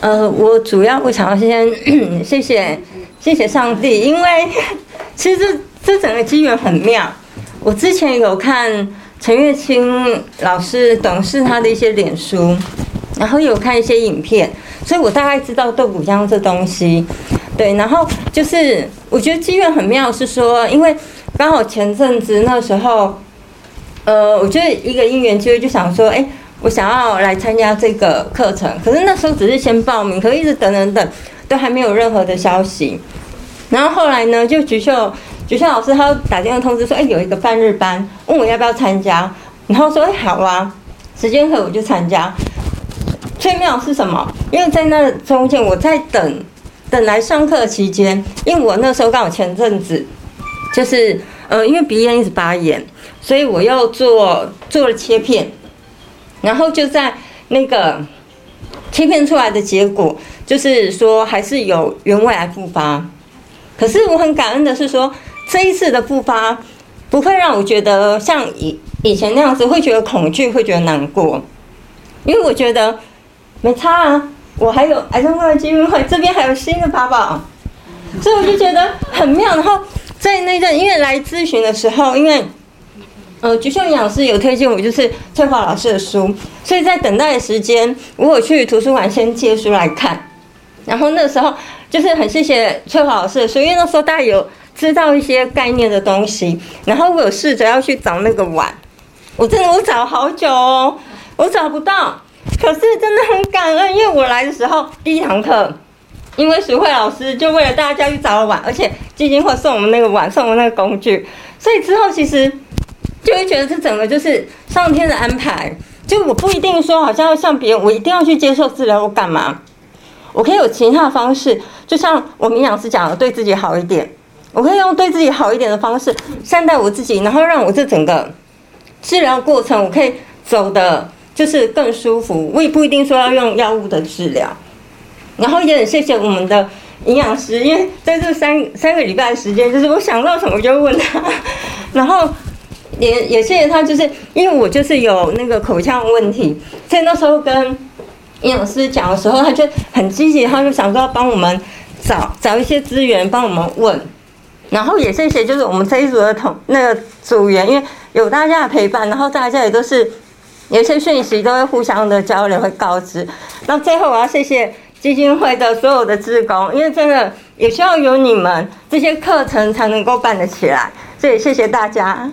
呃，我主要我想要先 谢谢谢谢上帝，因为 其实这整个机缘很妙。我之前有看陈月清老师董事他的一些脸书，然后有看一些影片，所以我大概知道豆腐浆这东西。对，然后就是我觉得机缘很妙，是说因为刚好前阵子那时候，呃，我觉得一个因缘机会就想说，哎。我想要来参加这个课程，可是那时候只是先报名，可是一直等等等，都还没有任何的消息。然后后来呢，就菊秀菊秀老师他打电话通知说，哎，有一个半日班，问我要不要参加。然后说，哎，好啊，时间合我就参加。最妙是什么？因为在那中间我在等等来上课期间，因为我那时候刚好前阵子就是呃，因为鼻炎一直发炎，所以我又做做了切片。然后就在那个切片出来的结果，就是说还是有原位癌复发。可是我很感恩的是说，这一次的复发不会让我觉得像以以前那样子，会觉得恐惧，会觉得难过。因为我觉得没差啊，我还有癌症后基金会这边还有新的宝宝，所以我就觉得很妙。然后在那阵因为来咨询的时候，因为。呃，菊秀营养师有推荐我，就是翠华老师的书，所以在等待的时间，我有去图书馆先借书来看。然后那时候就是很谢谢翠华老师的书，因为那时候大家有知道一些概念的东西。然后我有试着要去找那个碗，我真的我找好久哦，我找不到。可是真的很感恩，因为我来的时候第一堂课，因为徐慧老师就为了大家去找了碗，而且基金会送我们那个碗，送我们那个工具，所以之后其实。就会觉得这整个就是上天的安排，就我不一定说好像要像别人，我一定要去接受治疗，我干嘛？我可以有其他的方式，就像我们营养师讲的，对自己好一点，我可以用对自己好一点的方式善待我自己，然后让我这整个治疗过程，我可以走的就是更舒服。我也不一定说要用药物的治疗，然后也很谢谢我们的营养师，因为在这三三个礼拜的时间，就是我想到什么就问他，然后。也也谢谢他，就是因为我就是有那个口腔问题，所以那时候跟营养师讲的时候，他就很积极，他就想说要帮我们找找一些资源，帮我们问。然后也谢谢，就是我们这一组的同那个组员，因为有大家的陪伴，然后大家也都是有些讯息都会互相的交流，会告知。那最后我要谢谢基金会的所有的职工，因为真的也需要有你们这些课程才能够办得起来，所以谢谢大家。